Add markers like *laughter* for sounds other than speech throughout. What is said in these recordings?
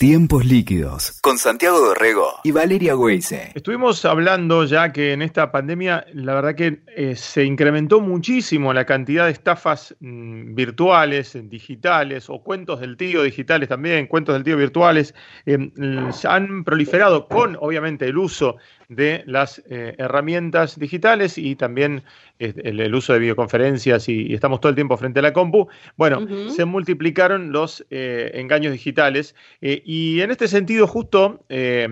Tiempos líquidos con Santiago Dorrego y Valeria Weise. Estuvimos hablando ya que en esta pandemia la verdad que eh, se incrementó muchísimo la cantidad de estafas mm, virtuales, digitales o cuentos del tío digitales también, cuentos del tío virtuales. Eh, han proliferado con obviamente el uso de las eh, herramientas digitales y también el, uso de videoconferencias y, estamos todo el tiempo frente a la compu. Bueno, se multiplicaron los engaños digitales y en este sentido, justo eh,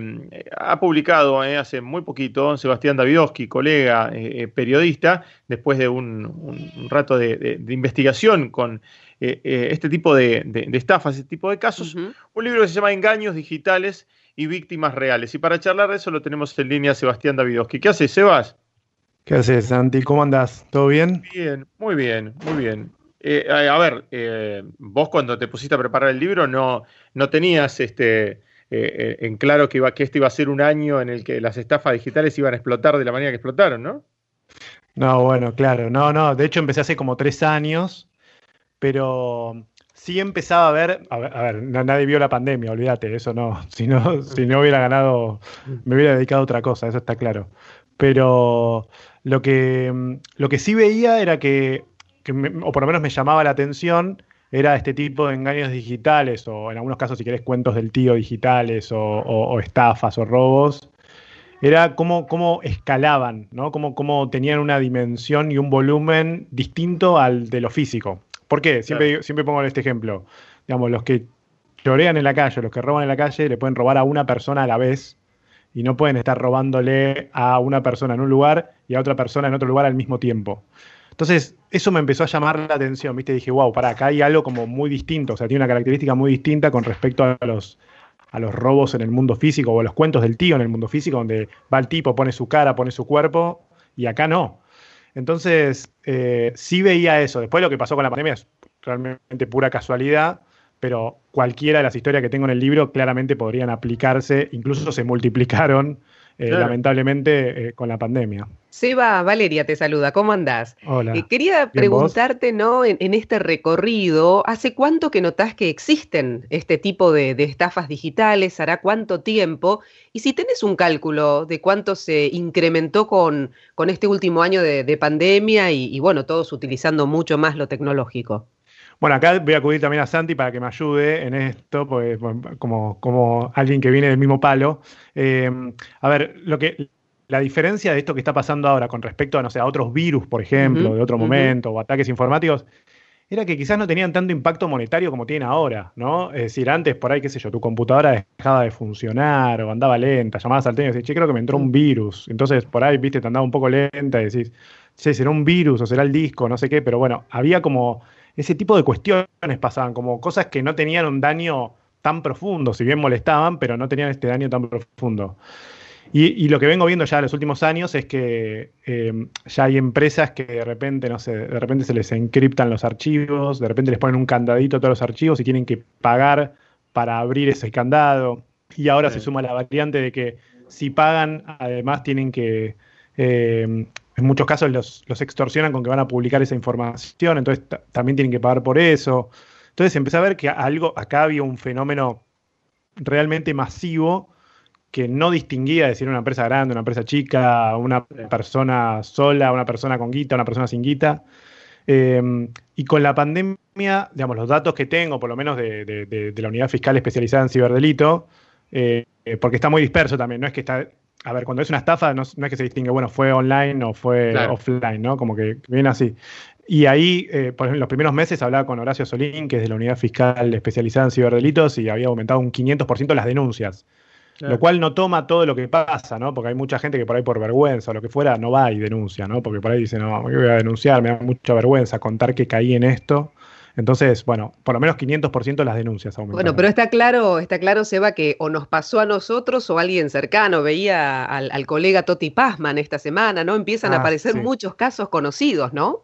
ha publicado eh, hace muy poquito Sebastián Davidowski, colega eh, periodista, después de un, rato de, investigación con este tipo de, estafas, este tipo de casos, un libro que se llama Engaños Digitales y Víctimas Reales. Y para charlar de eso lo tenemos en línea Sebastián Davidowski. ¿Qué haces, Sebas? ¿Qué haces, Santi? ¿Cómo andas? ¿Todo bien? Bien, muy bien, muy bien. Eh, a ver, eh, vos cuando te pusiste a preparar el libro no, no tenías este, eh, en claro que, iba, que este iba a ser un año en el que las estafas digitales iban a explotar de la manera que explotaron, ¿no? No, bueno, claro, no, no. De hecho empecé hace como tres años, pero sí empezaba a ver, a ver, nadie vio la pandemia, olvídate, eso no. *laughs* Si no, si no hubiera ganado, me hubiera dedicado a otra cosa, eso está claro. Pero lo que, lo que sí veía era que o por lo menos me llamaba la atención, era este tipo de engaños digitales, o en algunos casos, si querés, cuentos del tío digitales, o, estafas o robos, era cómo, cómo escalaban, ¿no? Cómo, cómo, tenían una dimensión y un volumen distinto al de lo físico. ¿Por qué? Siempre, siempre pongo este ejemplo. Digamos, los que llorean en la calle, los que roban en la calle, le pueden robar a una persona a la vez y no pueden estar robándole a una persona en un lugar y a otra persona en otro lugar al mismo tiempo. Entonces, eso me empezó a llamar la atención, ¿viste? Dije, wow, para acá hay algo como muy distinto, o sea, tiene una característica muy distinta con respecto a los, a los robos en el mundo físico o a los cuentos del tío en el mundo físico, donde va el tipo, pone su cara, pone su cuerpo, y acá no. Entonces, eh, sí veía eso. Después lo que pasó con la pandemia es realmente pura casualidad, pero cualquiera de las historias que tengo en el libro claramente podrían aplicarse, incluso se multiplicaron eh, lamentablemente eh, con la pandemia. Seba, Valeria te saluda, ¿cómo andás? Hola. Eh, quería preguntarte, ¿no? En, este recorrido, ¿hace cuánto que notás que existen este tipo de, estafas digitales? ¿Hará cuánto tiempo? Y si tenés un cálculo de cuánto se incrementó con, con este último año de, pandemia y, bueno, todos utilizando mucho más lo tecnológico. Bueno, acá voy a acudir también a Santi para que me ayude en esto, pues, como, como alguien que viene del mismo palo. Eh, a ver, lo que la diferencia de esto que está pasando ahora con respecto a, no sé, a otros virus, por ejemplo, de otro momento, o ataques informáticos, era que quizás no tenían tanto impacto monetario como tienen ahora, ¿no? Es decir, antes por ahí, qué sé yo, tu computadora dejaba de funcionar o andaba lenta, llamabas al técnico y decías, che, creo que me entró un virus. Entonces, por ahí, viste, te andaba un poco lenta y decís, che, será un virus o será el disco, no sé qué, pero bueno, había como ese tipo de cuestiones pasaban, como cosas que no tenían un daño tan profundo, si bien molestaban, pero no tenían este daño tan profundo. Y, lo que vengo viendo ya en los últimos años es que eh, ya hay empresas que de repente, no sé, de repente se les encriptan los archivos, de repente les ponen un candadito a todos los archivos y tienen que pagar para abrir ese candado. Y ahora se suma la variante de que si pagan, además tienen que eh, en muchos casos los, extorsionan con que van a publicar esa información, entonces también tienen que pagar por eso. Entonces empecé a ver que algo, acá había un fenómeno realmente masivo que no distinguía de decir una empresa grande, una empresa chica, una persona sola, una persona con guita, una persona sin guita. Eh, y con la pandemia, digamos, los datos que tengo, por lo menos de, la unidad fiscal especializada en ciberdelito, eh, porque está muy disperso también, no es que está a ver, cuando es una estafa no, es que se distingue, bueno, fue online o fue offline, ¿no? Como que viene así. Y ahí, eh, por ejemplo, en los primeros meses hablaba con Horacio Solín, que es de la unidad fiscal especializada en ciberdelitos, y había aumentado un 500% las denuncias. Lo cual no toma todo lo que pasa, ¿no? Porque hay mucha gente que por ahí por vergüenza o lo que fuera no va y denuncia, ¿no? Porque por ahí dice, no, me voy a denunciar, me da mucha vergüenza contar que caí en esto. Entonces, bueno, por lo menos 500% las denuncias aumentaron. Bueno, pero está claro, está claro, Seba, que o nos pasó a nosotros o a alguien cercano. Veía al, colega Toti Pazman esta semana, ¿no? Empiezan a ah, aparecer muchos casos conocidos, ¿no?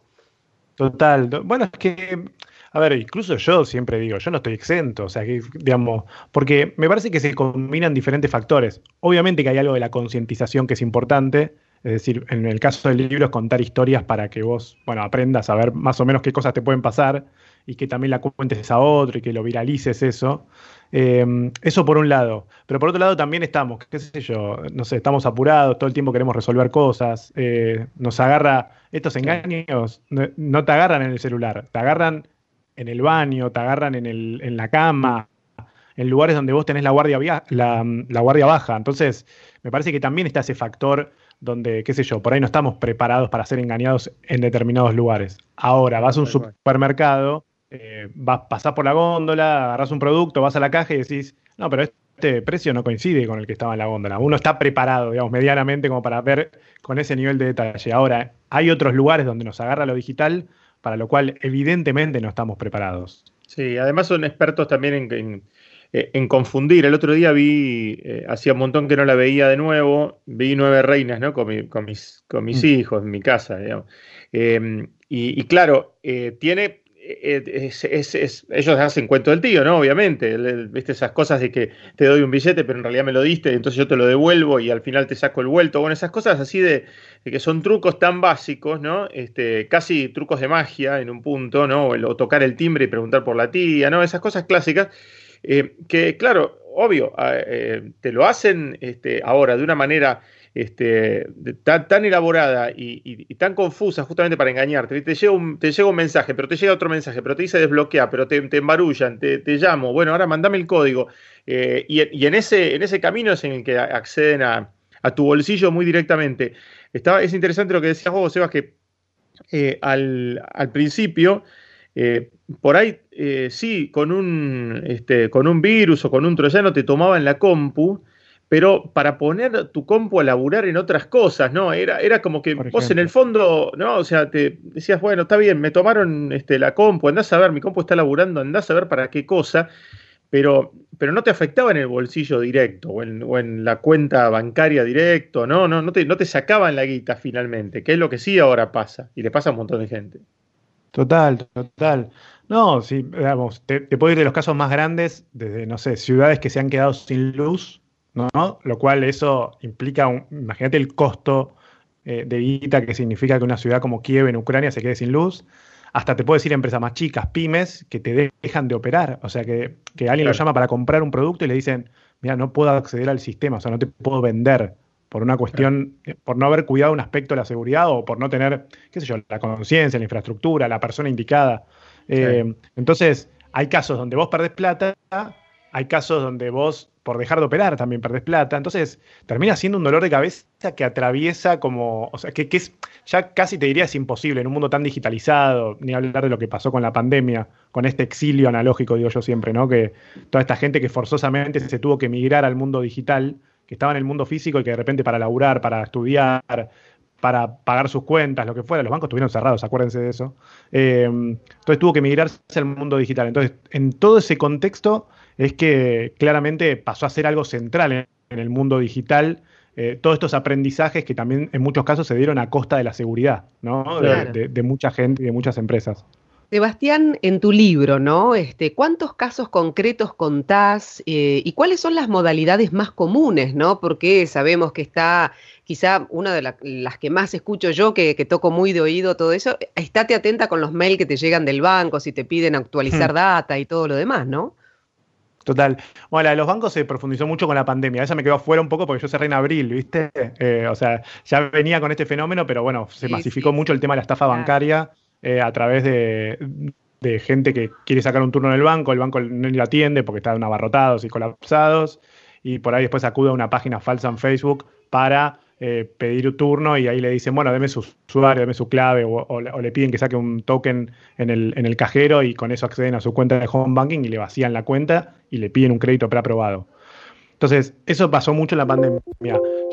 Total. Bueno, es que, a ver, incluso yo siempre digo, yo no estoy exento, o sea, que, digamos, porque me parece que se combinan diferentes factores. Obviamente que hay algo de la concientización que es importante, es decir, en el caso del libro es contar historias para que vos, bueno, aprendas a ver más o menos qué cosas te pueden pasar y que también la cuentes a otro y que lo viralices eso. Eh, eso por un lado. Pero por otro lado también estamos, qué sé yo, no sé, estamos apurados, todo el tiempo queremos resolver cosas, eh, nos agarra, estos engaños no, te agarran en el celular, te agarran en el baño, te agarran en, el, en la cama, en lugares donde vos tenés la guardia, la, la guardia baja. Entonces, me parece que también está ese factor donde, qué sé yo, por ahí no estamos preparados para ser engañados en determinados lugares. Ahora, vas a un supermercado eh, vas, pasás por la góndola, agarras un producto, vas a la caja y decís, no, pero este precio no coincide con el que estaba en la góndola. Uno está preparado, digamos, medianamente como para ver con ese nivel de detalle. Ahora, hay otros lugares donde nos agarra lo digital, para lo cual evidentemente no estamos preparados. Sí, además son expertos también en, en, confundir. El otro día vi, eh, hacía un montón que no la veía de nuevo, vi Nueve Reinas, ¿no? Con, mis, con mis mm. hijos en mi casa, digamos. Eh, y, claro, tiene eh, ellos hacen cuento del tío, ¿no? Obviamente, viste esas cosas de que te doy un billete, pero en realidad me lo diste, entonces yo te lo devuelvo y al final te saco el vuelto. Bueno, esas cosas así de, que son trucos tan básicos, ¿no? Este, casi trucos de magia en un punto, ¿no? O, tocar el timbre y preguntar por la tía, ¿no? Esas cosas clásicas eh, que, claro, obvio, ah, eh, te lo hacen este, ahora de una manera este, tan, elaborada y, tan confusa justamente para engañarte. Te llega, un, te llega un mensaje, pero te llega otro mensaje, pero te dice desbloquea, pero te, te embarullan, te, llamo, bueno, ahora mandame el código. Eh, y, en, ese, en ese camino es en el que acceden a, tu bolsillo muy directamente. Estaba, es interesante lo que decías vos, Sebas, que al, principio... por ahí sí, con un, este, con un virus o con un troyano te tomaban la compu pero para poner tu compu a laburar en otras cosas, ¿no? Era, era como que vos en el fondo, ¿no? O sea, te decías, bueno, está bien, me tomaron este, la compu, andás a ver, mi compu está laburando, andás a ver para qué cosa, pero, pero no te afectaba en el bolsillo directo o en, la cuenta bancaria directo, ¿no? No, no, te, no te sacaban la guita finalmente, que es lo que sí ahora pasa, y le pasa a un montón de gente. Total, total. No, sí, digamos, te, te puedo ir de los casos más grandes, desde, no sé, ciudades que se han quedado sin luz ¿no? Lo cual eso implica, imagínate el costo eh, de guita que significa que una ciudad como Kiev en Ucrania se quede sin luz. Hasta te puedo decir empresas más chicas, pymes, que te dejan de operar. O sea, que, alguien lo llama para comprar un producto y le dicen, mira, no puedo acceder al sistema, o sea, no te puedo vender por una cuestión, por no haber cuidado un aspecto de la seguridad o por no tener, qué sé yo, la conciencia, la infraestructura, la persona indicada. Eh, entonces, hay casos donde vos perdés plata, hay casos donde vos por dejar de operar también perdés plata. Entonces termina siendo un dolor de cabeza que atraviesa como, o sea, que, es, ya casi te diría es imposible en un mundo tan digitalizado, ni hablar de lo que pasó con la pandemia, con este exilio analógico, digo yo siempre, ¿no? Que toda esta gente que forzosamente se tuvo que migrar al mundo digital, que estaba en el mundo físico y que de repente para laburar, para estudiar, para pagar sus cuentas, lo que fuera, los bancos estuvieron cerrados, acuérdense de eso. Eh, entonces tuvo que migrarse al mundo digital. Entonces, en todo ese contexto es que claramente pasó a ser algo central en, el mundo digital. Eh, todos estos aprendizajes que también en muchos casos se dieron a costa de la seguridad, ¿no? De, mucha gente y de muchas empresas. Sebastián, en tu libro, ¿no? Este, ¿Cuántos casos concretos contás eh, y cuáles son las modalidades más comunes, ¿no? Porque sabemos que está quizá una de las que más escucho yo, que, toco muy de oído todo eso, estate atenta con los mails que te llegan del banco, si te piden actualizar hmm. data y todo lo demás, ¿no? Total. Bueno, la de los bancos se profundizó mucho con la pandemia. Esa me quedó fuera un poco porque yo cerré en abril, ¿viste? Eh, o sea, ya venía con este fenómeno, pero bueno, se masificó mucho el tema de la estafa bancaria eh, a través de, gente que quiere sacar un turno en el banco, el banco no le atiende porque están abarrotados y colapsados, y por ahí después acude a una página falsa en Facebook para eh, pedir un turno y ahí le dicen, bueno, deme su usuario, deme su clave, o, le piden que saque un token en el, en el, cajero y con eso acceden a su cuenta de home banking y le vacían la cuenta y le piden un crédito preaprobado. Entonces, eso pasó mucho en la pandemia.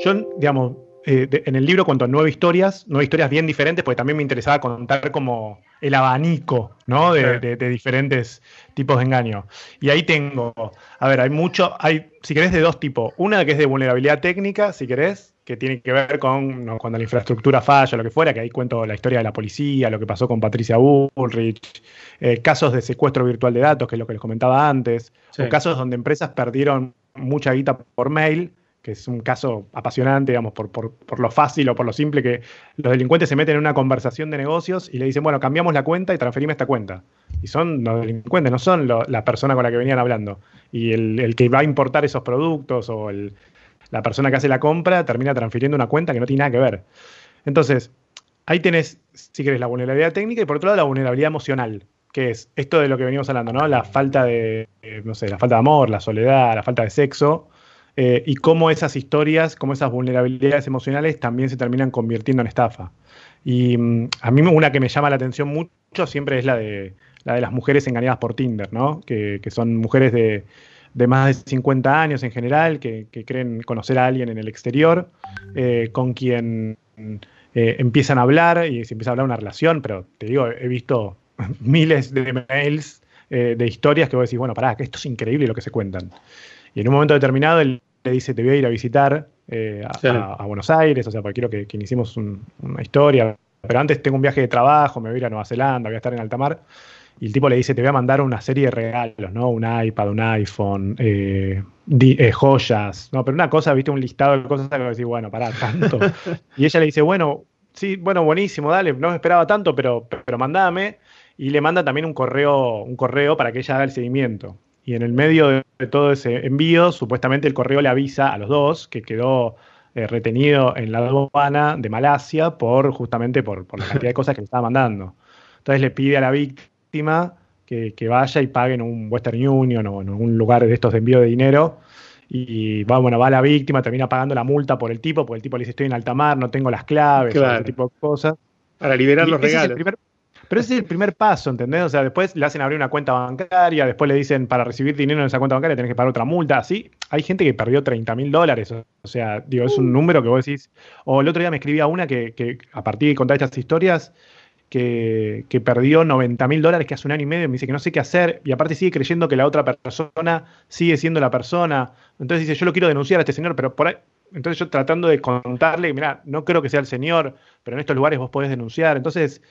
Yo, digamos, eh, en el libro cuento nueve historias, nueve historias bien diferentes, porque también me interesaba contar como el abanico, ¿no? De, de, diferentes tipos de engaño. Y ahí tengo, a ver, hay mucho, hay, si querés, de dos tipos. Una que es de vulnerabilidad técnica, si querés, que tiene que ver con cuando la infraestructura falla, lo que fuera, que ahí cuento la historia de la policía, lo que pasó con Patricia Bullrich, eh, casos de secuestro virtual de datos, que es lo que les comentaba antes, o casos donde empresas perdieron mucha guita por mail que es un caso apasionante, digamos, por, por, lo fácil o por lo simple que los delincuentes se meten en una conversación de negocios y le dicen, bueno, cambiamos la cuenta y transferimos esta cuenta. Y son los delincuentes, no son la persona con la que venían hablando. Y el, que va a importar esos productos o la persona que hace la compra termina transfiriendo una cuenta que no tiene nada que ver. Entonces, ahí tenés, si querés, la vulnerabilidad técnica y por otro lado la vulnerabilidad emocional, que es esto de lo que venimos hablando, ¿no? La falta de, eh, no sé, la falta de amor, la soledad, la falta de sexo eh, y cómo esas historias, cómo esas vulnerabilidades emocionales también se terminan convirtiendo en estafa. Y mm, a mí una que me llama la atención mucho siempre es la de, la de las mujeres engañadas por Tinder, ¿no? Que, son mujeres de, más de 50 años en general, que, creen conocer a alguien en el exterior, eh, con quien eh, empiezan a hablar y se empieza a hablar una relación, pero te digo, he visto *laughs* miles de mails de historias que vos decís, bueno, pará, que esto es increíble lo que se cuentan. Y en un momento determinado él le dice, te voy a ir a visitar eh, a, Buenos Aires, o sea, porque quiero que, iniciemos una historia, pero antes tengo un viaje de trabajo, me voy a ir a Nueva Zelanda, voy a estar en alta mar. Y el tipo le dice, te voy a mandar una serie de regalos, ¿no? Un iPad, un iPhone, eh, eh, joyas, ¿no? Pero una cosa, viste, un listado de cosas que decís, bueno, pará, tanto. *laughs* y ella le dice, bueno, sí, bueno, buenísimo, dale, no me esperaba tanto, pero, pero mandame. Y le manda también un correo, un correo para que ella haga el seguimiento y en el medio de, todo ese envío, supuestamente el correo le avisa a los dos que quedó eh, retenido en la aduana de Malasia por justamente por, la cantidad de cosas que le estaba mandando. Entonces le pide a la víctima que, vaya y pague en un Western Union o en un lugar de estos de envío de dinero. Y va, bueno, va la víctima, termina pagando la multa por el tipo, porque el tipo le dice estoy en alta mar, no tengo las claves, ese tipo de cosas. Para liberar los regalos. Pero ese es el primer paso, ¿entendés? O sea, después le hacen abrir una cuenta bancaria, después le dicen para recibir dinero en esa cuenta bancaria tenés que pagar otra multa. Así, hay gente que perdió 30 mil dólares. O sea, digo, es un número que vos decís. O el otro día me escribía una que, a partir de contar estas historias, que, perdió 90 mil dólares que hace un año y medio, me dice que no sé qué hacer, y aparte sigue creyendo que la otra persona sigue siendo la persona. Entonces dice, yo lo quiero denunciar a este señor, pero por ahí. Entonces yo tratando de contarle, mira, no creo que sea el señor, pero en estos lugares vos podés denunciar. Entonces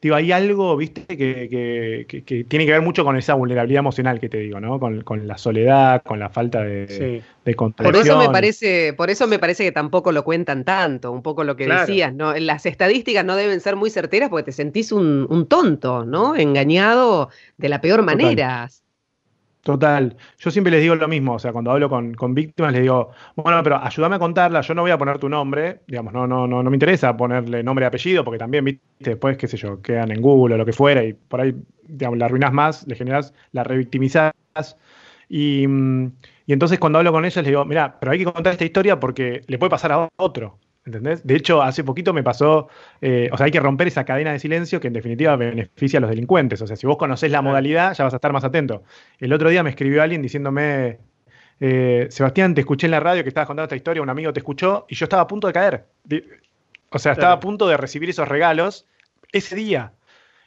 digo, hay algo, viste, que, tiene que ver mucho con esa vulnerabilidad emocional que te digo, ¿no? Con, la soledad, con la falta de, sí. Por eso me parece, por eso me parece que tampoco lo cuentan tanto, un poco lo que decías, ¿no? Las estadísticas no deben ser muy certeras porque te sentís un, tonto, ¿no? Engañado de la peor manera. Total. Yo siempre les digo lo mismo, o sea, cuando hablo con, víctimas les digo, bueno, pero ayúdame a contarla, yo no voy a poner tu nombre, digamos, no, no, no, no me interesa ponerle nombre y apellido, porque también, viste, después, qué sé yo, quedan en Google o lo que fuera, y por ahí, digamos, la arruinas más, le generas, la revictimizás. Y, y entonces cuando hablo con ellas les digo, mira, pero hay que contar esta historia porque le puede pasar a otro. ¿Entendés? De hecho, hace poquito me pasó, eh, o sea, hay que romper esa cadena de silencio que en definitiva beneficia a los delincuentes. O sea, si vos conocés la modalidad, ya vas a estar más atento. El otro día me escribió alguien diciéndome, eh, Sebastián, te escuché en la radio que estabas contando esta historia, un amigo te escuchó y yo estaba a punto de caer. O sea, estaba a punto de recibir esos regalos ese día.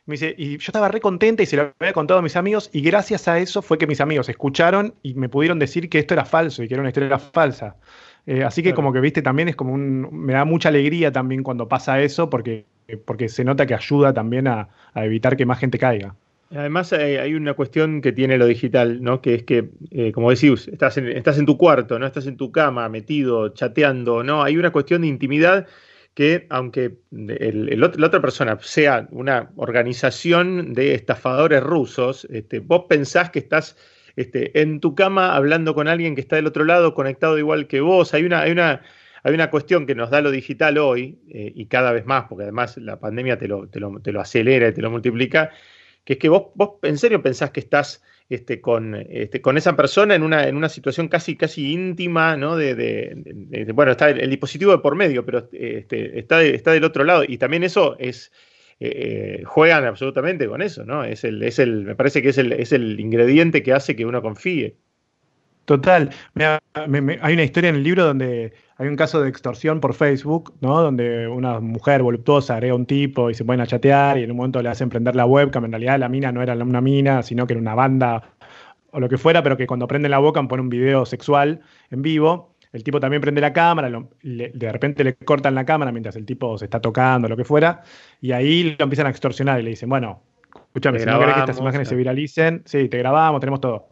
Me dice, y yo estaba re contenta y se lo había contado a mis amigos, y gracias a eso fue que mis amigos escucharon y me pudieron decir que esto era falso y que era una historia falsa. Eh, así que como que, viste, también es como un... Me da mucha alegría también cuando pasa eso porque, porque se nota que ayuda también a, evitar que más gente caiga. Además hay, una cuestión que tiene lo digital, ¿no? Que es que, eh, como decís, estás en, estás en tu cuarto, ¿no? Estás en tu cama, metido, chateando, ¿no? Hay una cuestión de intimidad que, aunque la otra persona sea una organización de estafadores rusos, este, vos pensás que estás este, en tu cama hablando con alguien que está del otro lado, conectado igual que vos. Hay una, hay una, hay una cuestión que nos da lo digital hoy, eh, y cada vez más, porque además la pandemia te lo, te lo, acelera y te lo multiplica, que es que vos, vos en serio pensás que estás este, con, este, con esa persona en una, en una situación casi, casi íntima, ¿no? De, bueno, está el, dispositivo de por medio, pero este, está, está del otro lado. Y también eso es, eh, juegan absolutamente con eso, ¿no? Es el, es el, me parece que es el, es el ingrediente que hace que uno confíe. Total. hay una historia en el libro donde hay un caso de extorsión por Facebook, ¿no? Donde una mujer voluptuosa agrega a un tipo y se ponen a chatear y en un momento le hacen prender la webcam. En realidad la mina no era una mina, sino que era una banda o lo que fuera, pero que cuando prenden la webcam pone un video sexual en vivo el tipo también prende la cámara, de repente le cortan la cámara mientras el tipo se está tocando, lo que fuera, y ahí lo empiezan a extorsionar y le dicen, bueno, escúchame, si no querés que estas imágenes se viralicen, sí, te grabamos, tenemos todo.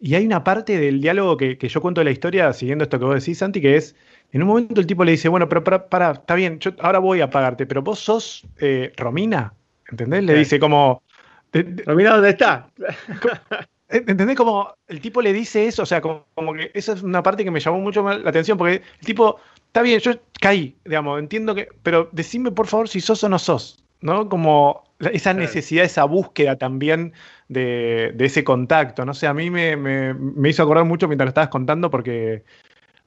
Y hay una parte del diálogo que, yo cuento de la historia, siguiendo esto que vos decís, Santi, que es, en un momento el tipo le dice, bueno, pero para, está bien, yo ahora voy a pagarte, pero vos sos eh, Romina, ¿entendés? Le dice como... Romina, ¿dónde está? ¿Entendés? Como el tipo le dice eso, o sea, como, que esa es una parte que me llamó mucho la atención, porque el tipo, está bien, yo caí, digamos, entiendo que, pero decime por favor si sos o no sos, ¿no? Como esa necesidad, esa búsqueda también de, ese contacto. No sé, a mí me, hizo acordar mucho mientras lo estabas contando porque,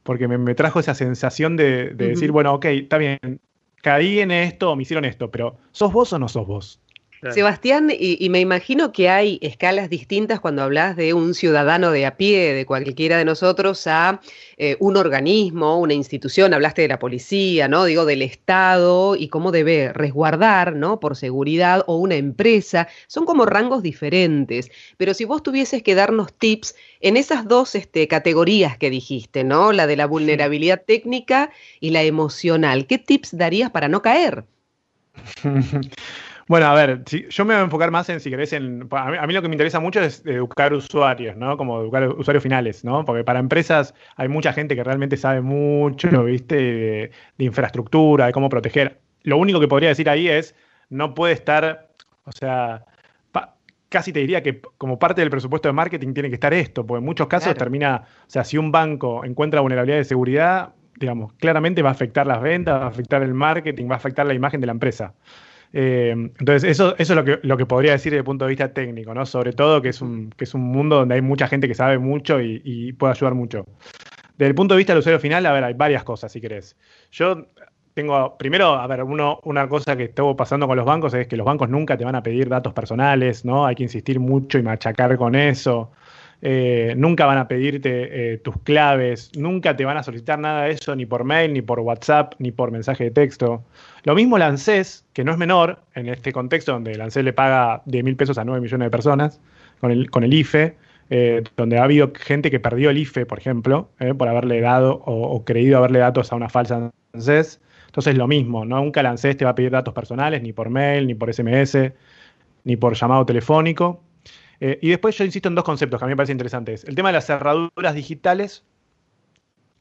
porque me, trajo esa sensación de, decir, bueno, ok, está bien, caí en esto o me hicieron esto, pero ¿sos vos o no sos vos? Sebastián, y, me imagino que hay escalas distintas cuando hablas de un ciudadano de a pie, de cualquiera de nosotros, a eh, un organismo, una institución, hablaste de la policía, ¿no? Digo, del Estado y cómo debe resguardar, ¿no? Por seguridad, o una empresa, son como rangos diferentes. Pero si vos tuvieses que darnos tips en esas dos este, categorías que dijiste, ¿no? La de la vulnerabilidad técnica y la emocional, ¿qué tips darías para no caer? *laughs* Bueno, a ver, yo me voy a enfocar más en, si querés, en, a mí, lo que me interesa mucho es educar usuarios, ¿no? Como educar usuarios finales, ¿no? Porque para empresas hay mucha gente que realmente sabe mucho, ¿viste? De, infraestructura, de cómo proteger. Lo único que podría decir ahí es, no puede estar, o sea, casi te diría que como parte del presupuesto de marketing tiene que estar esto, porque en muchos casos termina, o sea, si un banco encuentra vulnerabilidad de seguridad, digamos, claramente va a afectar las ventas, va a afectar el marketing, va a afectar la imagen de la empresa. Eh, entonces, eso, eso es lo que, lo que podría decir desde el punto de vista técnico, ¿no? Sobre todo que es un, que es un mundo donde hay mucha gente que sabe mucho y, puede ayudar mucho. Desde el punto de vista del usuario final, a ver, hay varias cosas, si querés. Yo tengo, primero, a ver, uno, una cosa que estuvo pasando con los bancos es que los bancos nunca te van a pedir datos personales, ¿no? Hay que insistir mucho y machacar con eso. Eh, nunca van a pedirte eh, tus claves, nunca te van a solicitar nada de eso, ni por mail, ni por WhatsApp, ni por mensaje de texto. Lo mismo Lancés, que no es menor en este contexto donde Lancés le paga 10 mil pesos a 9 millones de personas con el, con el IFE, eh, donde ha habido gente que perdió el IFE, por ejemplo, por haberle dado o, creído haberle datos a una falsa Lancés. Entonces lo mismo, nunca Lancés te va a pedir datos personales, ni por mail, ni por SMS, ni por llamado telefónico. Eh, y después yo insisto en dos conceptos que a mí me parecen interesantes. El tema de las cerraduras digitales,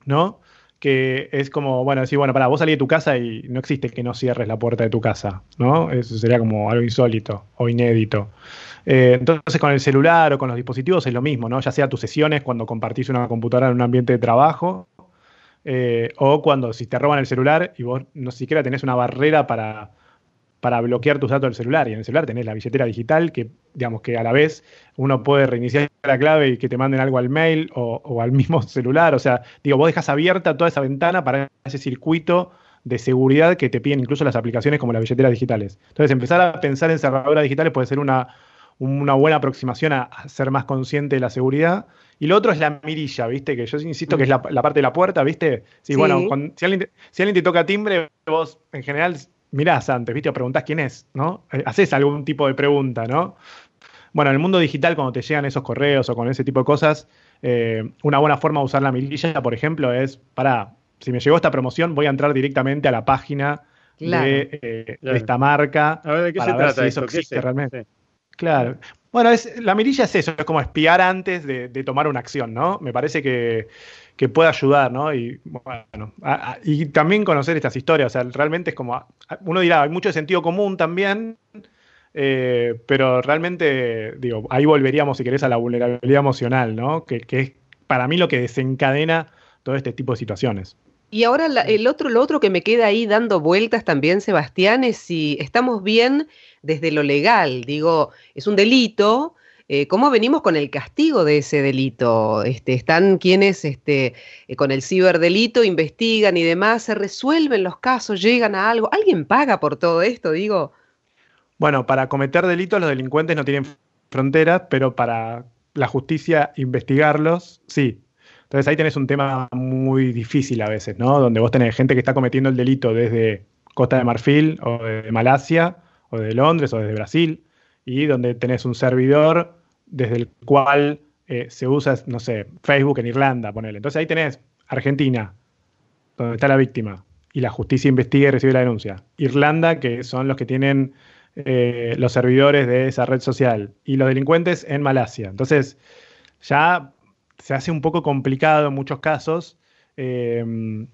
¿no? Que es como, bueno, decir, bueno, para vos salís de tu casa y no existe que no cierres la puerta de tu casa, ¿no? Eso sería como algo insólito o inédito. Eh, entonces con el celular o con los dispositivos es lo mismo, ¿no? Ya sea tus sesiones cuando compartís una computadora en un ambiente de trabajo eh, o cuando si te roban el celular y vos no siquiera tenés una barrera para para bloquear tus datos del celular. Y en el celular tenés la billetera digital que, digamos, que a la vez uno puede reiniciar la clave y que te manden algo al mail o, al mismo *laughs* celular. O sea, digo, vos dejas abierta toda esa ventana para ese circuito de seguridad que te piden incluso las aplicaciones como las billeteras digitales. Entonces, empezar a pensar en cerraduras digitales puede ser una, buena aproximación a, ser más consciente de la seguridad. Y lo otro es la mirilla, ¿viste? Que yo insisto que es la, parte de la puerta, ¿viste? Sí, bueno, si, alguien, si alguien te toca timbre, vos en general mirás antes, ¿viste? O preguntás quién es, ¿no? Eh, haces algún tipo de pregunta, ¿no? Bueno, en el mundo digital, cuando te llegan esos correos o con ese tipo de cosas, eh, una buena forma de usar la mirilla, por ejemplo, es para, si me llegó esta promoción, voy a entrar directamente a la página de, eh, esta marca. A ver, ¿de qué se trata si eso existe realmente. Claro. Bueno, es, la mirilla es eso, es como espiar antes de tomar una acción, ¿no? Me parece que que pueda ayudar, ¿no? Y bueno, y también conocer estas historias, o sea, realmente es como, uno dirá, hay mucho sentido común también, eh, pero realmente, digo, ahí volveríamos, si querés, a la vulnerabilidad emocional, ¿no? Que, es para mí lo que desencadena todo este tipo de situaciones. Y ahora el otro, lo otro que me queda ahí dando vueltas también, Sebastián, es si estamos bien desde lo legal. Digo, es un delito, eh, ¿Cómo venimos con el castigo de ese delito? Este, ¿Están quienes este, eh, con el ciberdelito investigan y demás? ¿Se resuelven los casos? ¿Llegan a algo? ¿Alguien paga por todo esto? Digo. Bueno, para cometer delitos los delincuentes no tienen fronteras, pero para la justicia investigarlos, sí. Entonces ahí tenés un tema muy difícil a veces, ¿no? Donde vos tenés gente que está cometiendo el delito desde Costa de Marfil o de Malasia o de Londres o desde Brasil y donde tenés un servidor desde el cual eh, se usa, no sé, Facebook en Irlanda, ponele. Entonces ahí tenés Argentina, donde está la víctima, y la justicia investiga y recibe la denuncia. Irlanda, que son los que tienen eh, los servidores de esa red social, y los delincuentes en Malasia. Entonces, ya se hace un poco complicado en muchos casos em,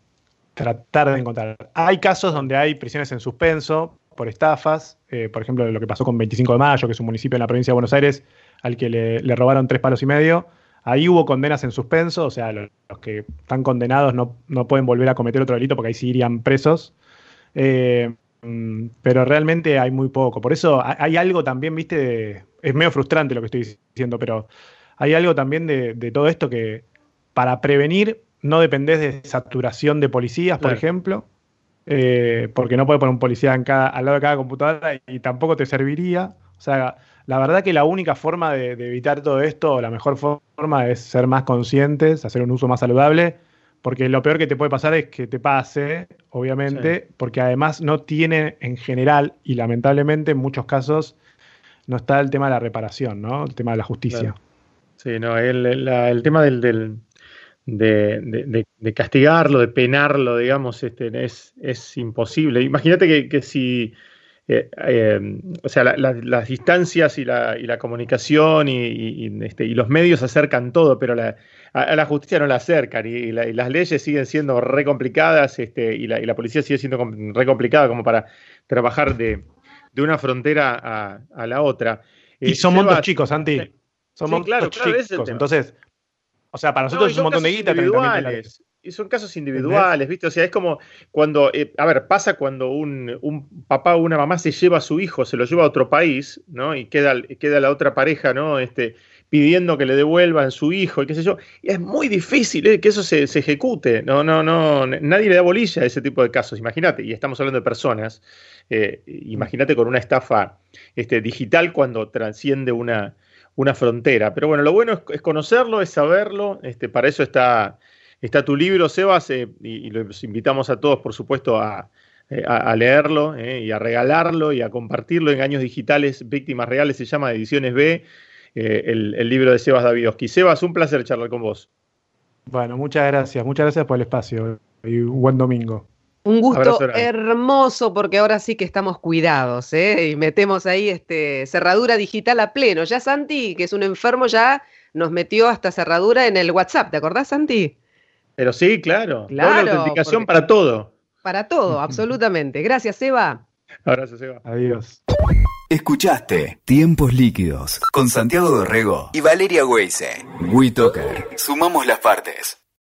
tratar de encontrar. Hay casos donde hay prisiones en suspenso por estafas, eh, por ejemplo, lo que pasó con 25 de Mayo, que es un municipio en la provincia de Buenos Aires al que le, robaron tres palos y medio. Ahí hubo condenas en suspenso, o sea, los, que están condenados no, no, pueden volver a cometer otro delito porque ahí sí irían presos. Eh, pero realmente hay muy poco. Por eso hay algo también, viste, es medio frustrante lo que estoy diciendo, pero hay algo también de, todo esto que para prevenir no dependés de saturación de policías, por ejemplo, eh, porque no puede poner un policía en cada, al lado de cada computadora y tampoco te serviría. O sea, la verdad que la única forma de, evitar todo esto, o la mejor forma es ser más conscientes, hacer un uso más saludable, porque lo peor que te puede pasar es que te pase, obviamente, porque además no tiene en general, y lamentablemente en muchos casos, no está el tema de la reparación, ¿no? El tema de la justicia. Sí, no, el, tema del, de, castigarlo, de penarlo, digamos, este, es, es imposible. Imagínate que, si, eh, eh, o sea, las distancias y la, y la comunicación y, este, y, los medios acercan todo, pero a, la justicia no la acercan y, las leyes siguen siendo re complicadas este, y, la, policía sigue siendo re complicada como para trabajar de, una frontera a, la otra. Y son montos chicos, Santi. Somos claro, chicos. Entonces, o sea, para nosotros es un montón de guita. Individuales. Y son casos individuales, ¿viste? O sea, es como cuando, eh, a ver, pasa cuando un, un, papá o una mamá se lleva a su hijo, se lo lleva a otro país, ¿no? Y queda, queda la otra pareja, ¿no? Este, pidiendo que le devuelvan su hijo y qué sé yo. Y es muy difícil ¿eh? que eso se, se, ejecute. No, no, no, nadie le da bolilla a ese tipo de casos. Imagínate, y estamos hablando de personas. Eh, imagínate con una estafa este, digital cuando trasciende una, una frontera. Pero bueno, lo bueno es, conocerlo, es saberlo. Este, para eso está, está tu libro, Sebas, eh, y, los invitamos a todos, por supuesto, a, eh, leerlo eh, y a regalarlo y a compartirlo en Años Digitales, Víctimas Reales, se llama Ediciones B, el, el, libro de Sebas Davidowski. Sebas, un placer charlar con vos. Bueno, muchas gracias, muchas gracias por el espacio y un buen domingo. Un gusto hermoso porque ahora sí que estamos cuidados, ¿eh? Y metemos ahí este, cerradura digital a pleno. Ya Santi, que es un enfermo, ya nos metió hasta cerradura en el WhatsApp, ¿te acordás, Santi? Pero sí, claro. Claro. autenticación para todo. Para todo, *laughs* absolutamente. Gracias, Eva. Gracias, Eva. Adiós. Escuchaste Tiempos Líquidos con Santiago Dorrego y Valeria Weise. WeToker. Sumamos las partes.